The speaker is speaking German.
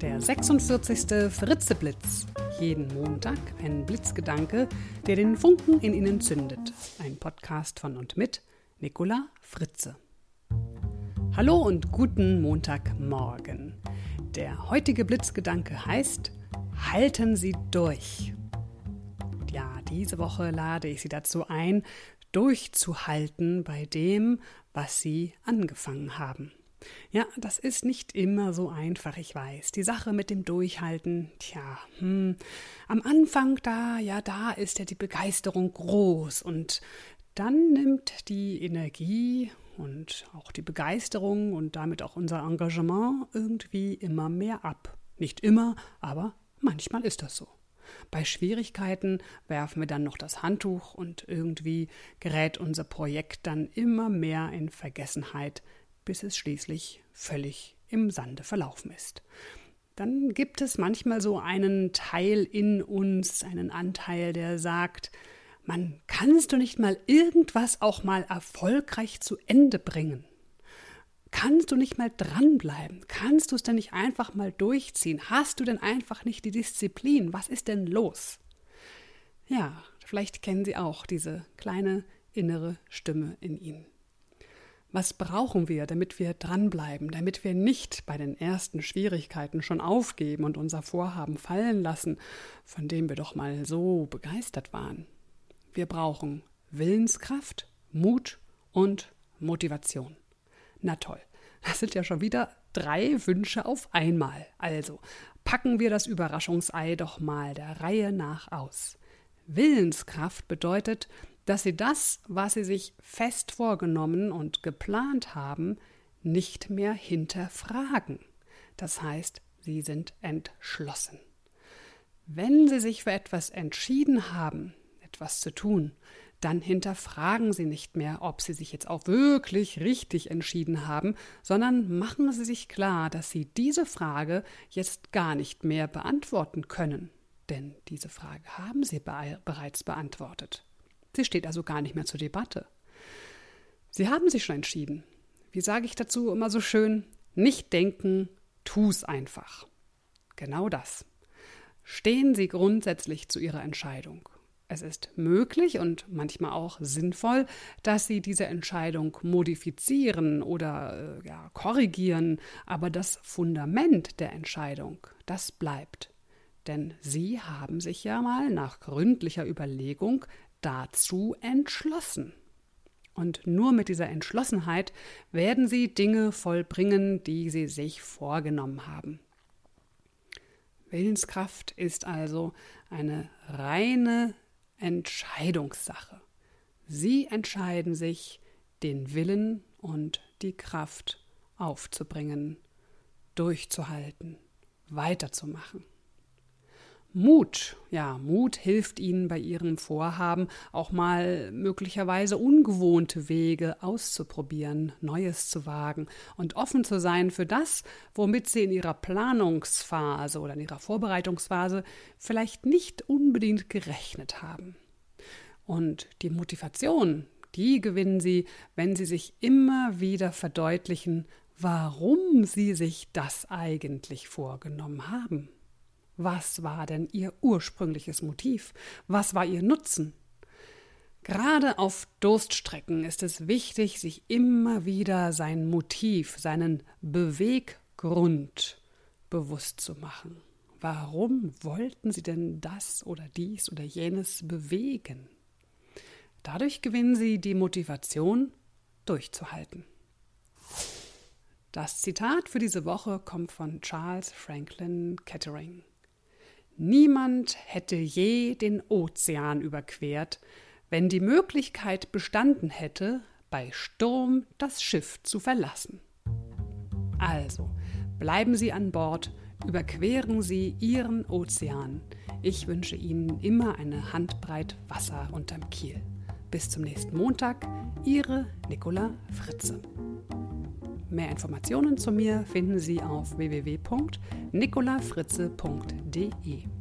Der 46. Fritzeblitz. Jeden Montag ein Blitzgedanke, der den Funken in Ihnen zündet. Ein Podcast von und mit Nicola Fritze. Hallo und guten Montagmorgen. Der heutige Blitzgedanke heißt Halten Sie durch. Ja, diese Woche lade ich Sie dazu ein, durchzuhalten bei dem, was Sie angefangen haben. Ja, das ist nicht immer so einfach, ich weiß. Die Sache mit dem Durchhalten, tja, hm, am Anfang da, ja, da ist ja die Begeisterung groß und dann nimmt die Energie und auch die Begeisterung und damit auch unser Engagement irgendwie immer mehr ab. Nicht immer, aber manchmal ist das so. Bei Schwierigkeiten werfen wir dann noch das Handtuch und irgendwie gerät unser Projekt dann immer mehr in Vergessenheit, bis es schließlich völlig im Sande verlaufen ist. Dann gibt es manchmal so einen Teil in uns, einen Anteil, der sagt, man kannst du nicht mal irgendwas auch mal erfolgreich zu Ende bringen? Kannst du nicht mal dranbleiben? Kannst du es denn nicht einfach mal durchziehen? Hast du denn einfach nicht die Disziplin? Was ist denn los? Ja, vielleicht kennen Sie auch diese kleine innere Stimme in Ihnen. Was brauchen wir, damit wir dranbleiben, damit wir nicht bei den ersten Schwierigkeiten schon aufgeben und unser Vorhaben fallen lassen, von dem wir doch mal so begeistert waren? Wir brauchen Willenskraft, Mut und Motivation. Na toll, das sind ja schon wieder drei Wünsche auf einmal. Also packen wir das Überraschungsei doch mal der Reihe nach aus. Willenskraft bedeutet, dass sie das, was sie sich fest vorgenommen und geplant haben, nicht mehr hinterfragen. Das heißt, sie sind entschlossen. Wenn sie sich für etwas entschieden haben, etwas zu tun, dann hinterfragen Sie nicht mehr, ob Sie sich jetzt auch wirklich richtig entschieden haben, sondern machen Sie sich klar, dass Sie diese Frage jetzt gar nicht mehr beantworten können. Denn diese Frage haben Sie be bereits beantwortet. Sie steht also gar nicht mehr zur Debatte. Sie haben sich schon entschieden. Wie sage ich dazu immer so schön? Nicht denken, tu's einfach. Genau das. Stehen Sie grundsätzlich zu Ihrer Entscheidung. Es ist möglich und manchmal auch sinnvoll, dass Sie diese Entscheidung modifizieren oder äh, ja, korrigieren, aber das Fundament der Entscheidung, das bleibt. Denn Sie haben sich ja mal nach gründlicher Überlegung dazu entschlossen. Und nur mit dieser Entschlossenheit werden Sie Dinge vollbringen, die Sie sich vorgenommen haben. Willenskraft ist also eine reine Entscheidungssache. Sie entscheiden sich, den Willen und die Kraft aufzubringen, durchzuhalten, weiterzumachen. Mut, ja, Mut hilft Ihnen bei Ihrem Vorhaben auch mal möglicherweise ungewohnte Wege auszuprobieren, Neues zu wagen und offen zu sein für das, womit Sie in Ihrer Planungsphase oder in Ihrer Vorbereitungsphase vielleicht nicht unbedingt gerechnet haben. Und die Motivation, die gewinnen Sie, wenn Sie sich immer wieder verdeutlichen, warum Sie sich das eigentlich vorgenommen haben. Was war denn ihr ursprüngliches Motiv? Was war ihr Nutzen? Gerade auf Durststrecken ist es wichtig, sich immer wieder sein Motiv, seinen Beweggrund bewusst zu machen. Warum wollten sie denn das oder dies oder jenes bewegen? Dadurch gewinnen sie die Motivation, durchzuhalten. Das Zitat für diese Woche kommt von Charles Franklin Kettering. Niemand hätte je den Ozean überquert, wenn die Möglichkeit bestanden hätte, bei Sturm das Schiff zu verlassen. Also, bleiben Sie an Bord, überqueren Sie Ihren Ozean. Ich wünsche Ihnen immer eine Handbreit Wasser unterm Kiel. Bis zum nächsten Montag, Ihre Nicola Fritze. Mehr Informationen zu mir finden Sie auf www.nicolafritze.de.